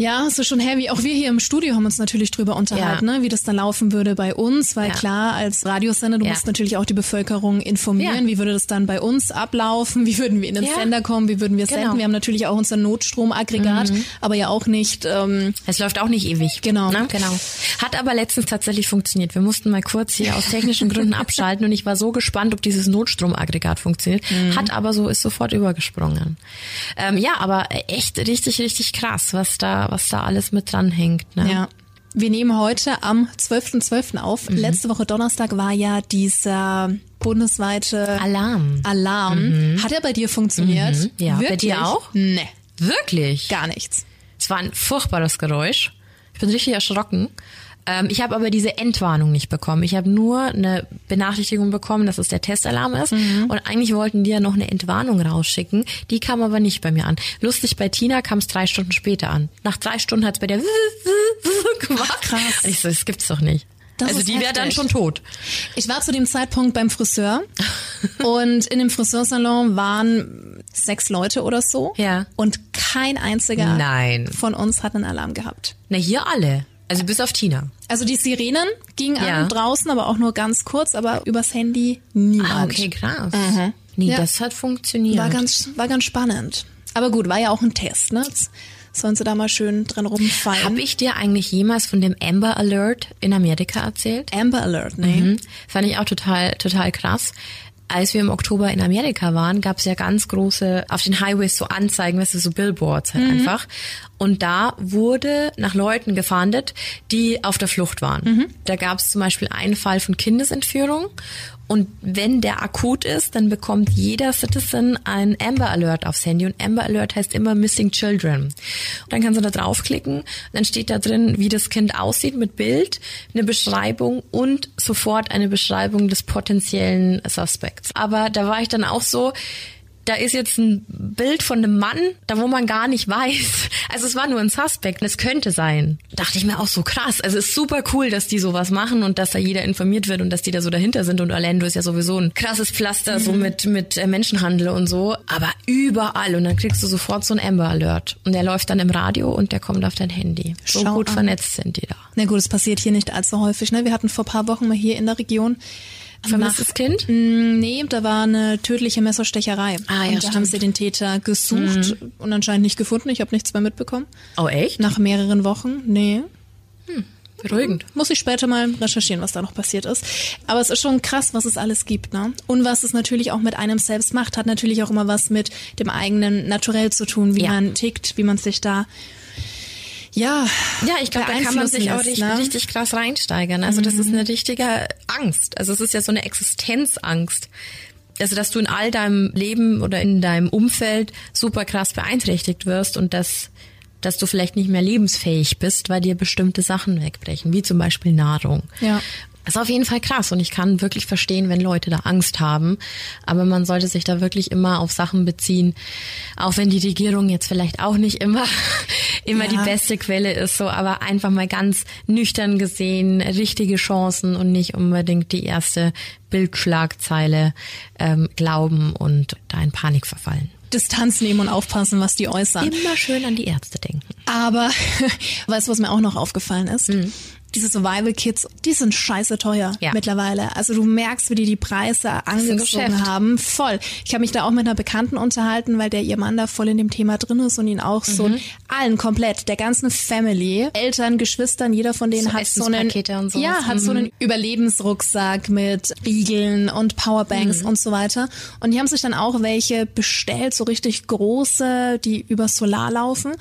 Ja, es ist schon heavy. Auch wir hier im Studio haben uns natürlich drüber unterhalten, ja. ne, wie das dann laufen würde bei uns, weil ja. klar, als Radiosender, du ja. musst natürlich auch die Bevölkerung informieren. Wie würde das dann bei uns ablaufen? Wie würden wir in den Sender kommen? Wie würden wir genau. senden? Wir haben natürlich auch unser Notstromaggregat, mhm. aber ja auch nicht. Ähm, es läuft auch nicht ewig. Genau. Ne? Genau. Hat aber letztens tatsächlich funktioniert. Wir mussten mal kurz hier aus technischen Gründen abschalten und ich war so gespannt, ob dieses Notstromaggregat funktioniert. Mhm. Hat aber so, ist sofort übergesprungen. Ähm, ja, aber echt richtig, richtig krass, was da was da alles mit dranhängt. Ne? Ja. Wir nehmen heute am 12.12. .12. auf. Mhm. Letzte Woche Donnerstag war ja dieser bundesweite Alarm. Alarm. Mhm. Hat er bei dir funktioniert? Mhm. Ja, Wirklich? bei dir auch? Nee. Wirklich? Gar nichts. Es war ein furchtbares Geräusch. Ich bin richtig erschrocken. Ähm, ich habe aber diese Entwarnung nicht bekommen. Ich habe nur eine Benachrichtigung bekommen, dass es der Testalarm ist. Mhm. Und eigentlich wollten die ja noch eine Entwarnung rausschicken. Die kam aber nicht bei mir an. Lustig, bei Tina kam es drei Stunden später an. Nach drei Stunden hat es bei der gemacht. Ach, krass. Und ich so, das gibt's doch nicht. Das also die wäre dann schon tot. Ich war zu dem Zeitpunkt beim Friseur und in dem Friseursalon waren sechs Leute oder so. Ja. Und kein einziger Nein. von uns hat einen Alarm gehabt. Na, hier alle. Also bis auf Tina. Also die Sirenen gingen ja. an draußen, aber auch nur ganz kurz, aber übers Handy niemand. Ah, okay, krass. Mhm. Nee, ja. das hat funktioniert. War ganz, war ganz spannend. Aber gut, war ja auch ein Test, ne? Jetzt sollen sie da mal schön dran rumfallen. Habe ich dir eigentlich jemals von dem Amber Alert in Amerika erzählt? Amber Alert, nee. Mhm. Fand ich auch total, total krass als wir im Oktober in Amerika waren, gab es ja ganz große auf den Highways so Anzeigen, weißt du, so Billboards halt mhm. einfach. Und da wurde nach Leuten gefahndet, die auf der Flucht waren. Mhm. Da gab es zum Beispiel einen Fall von Kindesentführung und wenn der akut ist, dann bekommt jeder Citizen ein Amber Alert aufs Handy. Und Amber Alert heißt immer Missing Children. Und dann kannst du da draufklicken. Dann steht da drin, wie das Kind aussieht mit Bild, eine Beschreibung und sofort eine Beschreibung des potenziellen Suspects. Aber da war ich dann auch so, da ist jetzt ein Bild von einem Mann, da wo man gar nicht weiß. Also es war nur ein Suspect, es könnte sein. Dachte ich mir auch so krass. Also es ist super cool, dass die sowas machen und dass da jeder informiert wird und dass die da so dahinter sind und Orlando ist ja sowieso ein krasses Pflaster mhm. so mit mit äh, Menschenhandel und so, aber überall und dann kriegst du sofort so ein Amber Alert und der läuft dann im Radio und der kommt auf dein Handy. So Schau gut an. vernetzt sind die da. Na gut, es passiert hier nicht allzu häufig, ne? Wir hatten vor paar Wochen mal hier in der Region Vermisstes Kind? Mm, nee, da war eine tödliche Messerstecherei. Ah, ja, und da stimmt. haben sie den Täter gesucht mhm. und anscheinend nicht gefunden. Ich habe nichts mehr mitbekommen. Oh, echt? Nach mehreren Wochen. Nee. Hm. Beruhigend. Muss ich später mal recherchieren, was da noch passiert ist. Aber es ist schon krass, was es alles gibt, ne? Und was es natürlich auch mit einem selbst macht, hat natürlich auch immer was mit dem eigenen Naturell zu tun, wie ja. man tickt, wie man sich da ja, ja, ich glaube, da kann man sich auch richtig, ne? richtig krass reinsteigern. Also das ist mhm. eine richtige Angst. Also es ist ja so eine Existenzangst. Also dass du in all deinem Leben oder in deinem Umfeld super krass beeinträchtigt wirst und dass dass du vielleicht nicht mehr lebensfähig bist, weil dir bestimmte Sachen wegbrechen, wie zum Beispiel Nahrung. Ja. Das ist auf jeden Fall krass und ich kann wirklich verstehen, wenn Leute da Angst haben. Aber man sollte sich da wirklich immer auf Sachen beziehen, auch wenn die Regierung jetzt vielleicht auch nicht immer, immer ja. die beste Quelle ist, so, aber einfach mal ganz nüchtern gesehen, richtige Chancen und nicht unbedingt die erste Bildschlagzeile ähm, glauben und da in Panik verfallen. Distanz nehmen und aufpassen, was die äußern. Immer schön an die Ärzte denken. Aber weißt du, was mir auch noch aufgefallen ist? Mhm diese Survival Kits, die sind scheiße teuer ja. mittlerweile. Also du merkst, wie die die Preise angezogen haben. Voll. Ich habe mich da auch mit einer Bekannten unterhalten, weil der ihr Mann da voll in dem Thema drin ist und ihn auch mhm. so allen komplett, der ganzen Family, Eltern, Geschwistern, jeder von denen so hat so einen, und ja, hat mhm. so einen Überlebensrucksack mit Riegeln und Powerbanks mhm. und so weiter. Und die haben sich dann auch welche bestellt, so richtig große, die über Solar laufen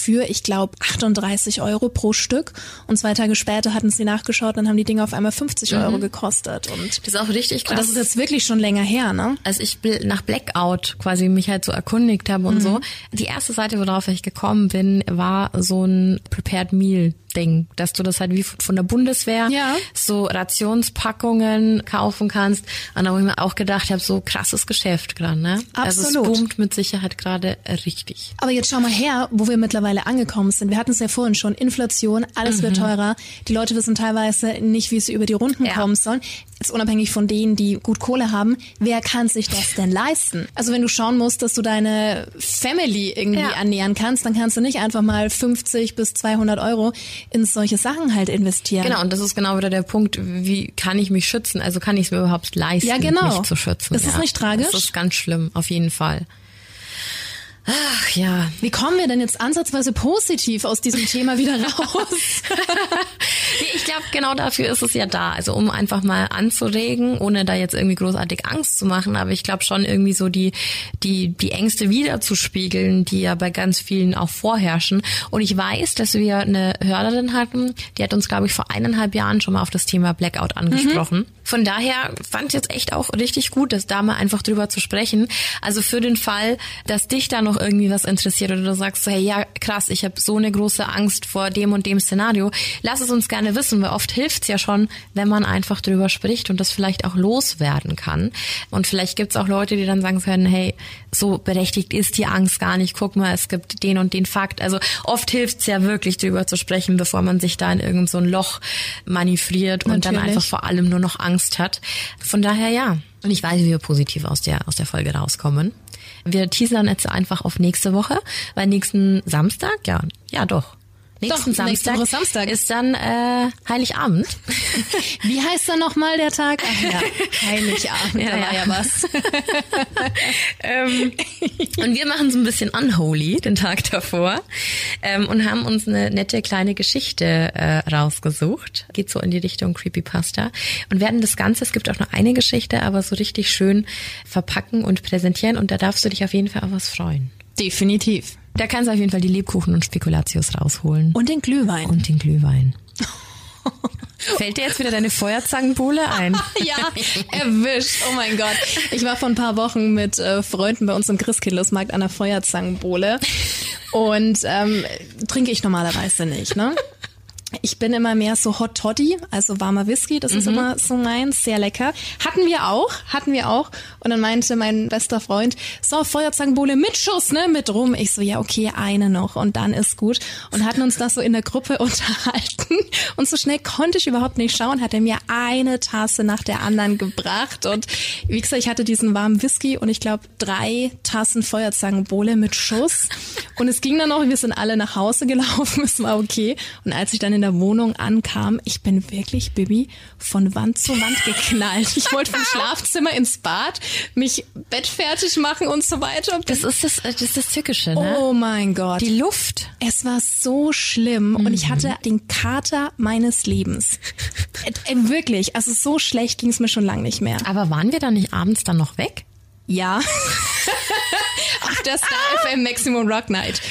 für, ich glaube, 38 Euro pro Stück. Und zwei Tage später hatten sie nachgeschaut, dann haben die Dinge auf einmal 50 mhm. Euro gekostet. Und das ist auch richtig krass. Und das ist jetzt wirklich schon länger her, ne? Als ich nach Blackout quasi mich halt so erkundigt habe und mhm. so, die erste Seite, worauf ich gekommen bin, war so ein Prepared Meal Ding, dass du das halt wie von der Bundeswehr ja. so Rationspackungen kaufen kannst. Und da habe ich mir auch gedacht, habe so krasses Geschäft gerade, ne? Absolut. Also es boomt mit Sicherheit gerade richtig. Aber jetzt schau mal her, wo wir mittlerweile angekommen sind. Wir hatten es ja vorhin schon, Inflation, alles mhm. wird teurer. Die Leute wissen teilweise nicht, wie sie über die Runden ja. kommen sollen. jetzt unabhängig von denen, die gut Kohle haben, wer kann sich das denn leisten? Also wenn du schauen musst, dass du deine Family irgendwie ja. ernähren kannst, dann kannst du nicht einfach mal 50 bis 200 Euro in solche Sachen halt investieren. Genau, und das ist genau wieder der Punkt, wie kann ich mich schützen? Also kann ich es mir überhaupt leisten, ja, genau. mich zu schützen? Ist ja. das nicht tragisch? Das ist ganz schlimm, auf jeden Fall. Ach ja. Wie kommen wir denn jetzt ansatzweise positiv aus diesem Thema wieder raus? ich glaube, genau dafür ist es ja da. Also um einfach mal anzuregen, ohne da jetzt irgendwie großartig Angst zu machen. Aber ich glaube schon irgendwie so die, die, die Ängste wiederzuspiegeln, die ja bei ganz vielen auch vorherrschen. Und ich weiß, dass wir eine Hörerin hatten, die hat uns, glaube ich, vor eineinhalb Jahren schon mal auf das Thema Blackout angesprochen. Mhm. Von daher fand ich jetzt echt auch richtig gut, das da mal einfach drüber zu sprechen. Also für den Fall, dass dich da noch irgendwie was interessiert oder du sagst, hey, ja, krass, ich habe so eine große Angst vor dem und dem Szenario, lass es uns gerne wissen, weil oft hilft's ja schon, wenn man einfach drüber spricht und das vielleicht auch loswerden kann. Und vielleicht gibt's auch Leute, die dann sagen können, hey, so berechtigt ist die Angst gar nicht, guck mal, es gibt den und den Fakt. Also oft hilft's ja wirklich drüber zu sprechen, bevor man sich da in irgendein so ein Loch manövriert und Natürlich. dann einfach vor allem nur noch Angst Angst hat. Von daher ja. Und ich weiß, wie wir positiv aus der, aus der Folge rauskommen. Wir teasern jetzt einfach auf nächste Woche, weil nächsten Samstag, ja, ja doch, Nächsten Doch, Samstag, nächste Samstag ist dann äh, Heiligabend. Wie heißt dann nochmal der Tag? Ach ja, Heiligabend, ja, da war ja, ja was. ähm, und wir machen so ein bisschen unholy den Tag davor ähm, und haben uns eine nette kleine Geschichte äh, rausgesucht. Geht so in die Richtung Creepypasta und werden das Ganze, es gibt auch nur eine Geschichte, aber so richtig schön verpacken und präsentieren und da darfst du dich auf jeden Fall auf was freuen. Definitiv. Da kannst du auf jeden Fall die Lebkuchen und Spekulatius rausholen. Und den Glühwein. Und den Glühwein. Fällt dir jetzt wieder deine Feuerzangenbowle ein? ja, erwischt. Oh mein Gott. Ich war vor ein paar Wochen mit äh, Freunden bei uns im Christkindlesmarkt an der Feuerzangenbowle. Und ähm, trinke ich normalerweise nicht, ne? Ich bin immer mehr so Hot Toddy, also warmer Whisky, das mhm. ist immer so meins, sehr lecker. Hatten wir auch, hatten wir auch. Und dann meinte mein bester Freund, so, Feuerzangenbowle mit Schuss, ne, mit rum. Ich so, ja, okay, eine noch und dann ist gut. Und hatten uns das so in der Gruppe unterhalten. Und so schnell konnte ich überhaupt nicht schauen, hat er mir eine Tasse nach der anderen gebracht. Und wie gesagt, ich hatte diesen warmen Whisky und ich glaube drei Tassen Feuerzangenbowle mit Schuss. Und es ging dann noch, wir sind alle nach Hause gelaufen, es war okay. Und als ich dann in in der Wohnung ankam, ich bin wirklich, Bibi, von Wand zu Wand geknallt. Ich wollte vom Schlafzimmer ins Bad, mich bettfertig machen und so weiter. Das ist das, das ist das Tückische, ne? Oh mein Gott. Die Luft. Es war so schlimm mhm. und ich hatte den Kater meines Lebens. Äh, äh, wirklich, also so schlecht ging es mir schon lange nicht mehr. Aber waren wir dann nicht abends dann noch weg? Ja. Auf der Star FM Maximum Rock Night.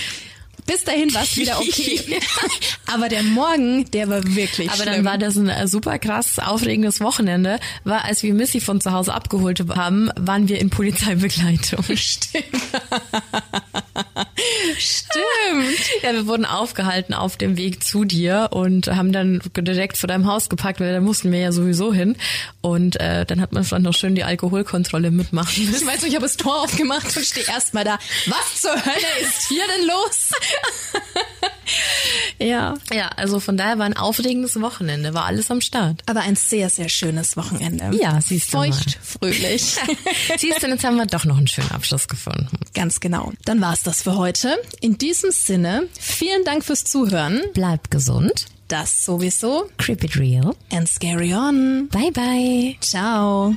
Bis dahin war es wieder okay. Aber der Morgen, der war wirklich Aber schlimm. dann war das ein äh, super krass aufregendes Wochenende, weil als wir Missy von zu Hause abgeholt haben, waren wir in Polizeibegleitung. Stimmt. Stimmt. Ja, wir wurden aufgehalten auf dem Weg zu dir und haben dann direkt vor deinem Haus gepackt, weil da mussten wir ja sowieso hin. Und äh, dann hat man vielleicht noch schön die Alkoholkontrolle mitmachen müssen. Ich weiß nicht, ich habe das Tor aufgemacht und stehe erstmal da. Was zur Hölle ist hier denn los? ja. Ja, also von daher war ein aufregendes Wochenende, war alles am Start. Aber ein sehr, sehr schönes Wochenende. Ja, siehst du Feucht, mal. fröhlich. siehst du, jetzt haben wir doch noch einen schönen Abschluss gefunden. Ganz genau. Dann war's das für heute. In diesem Sinne, vielen Dank fürs Zuhören. Bleib gesund. Das sowieso. Creep it real. And scary on. Bye bye. Ciao.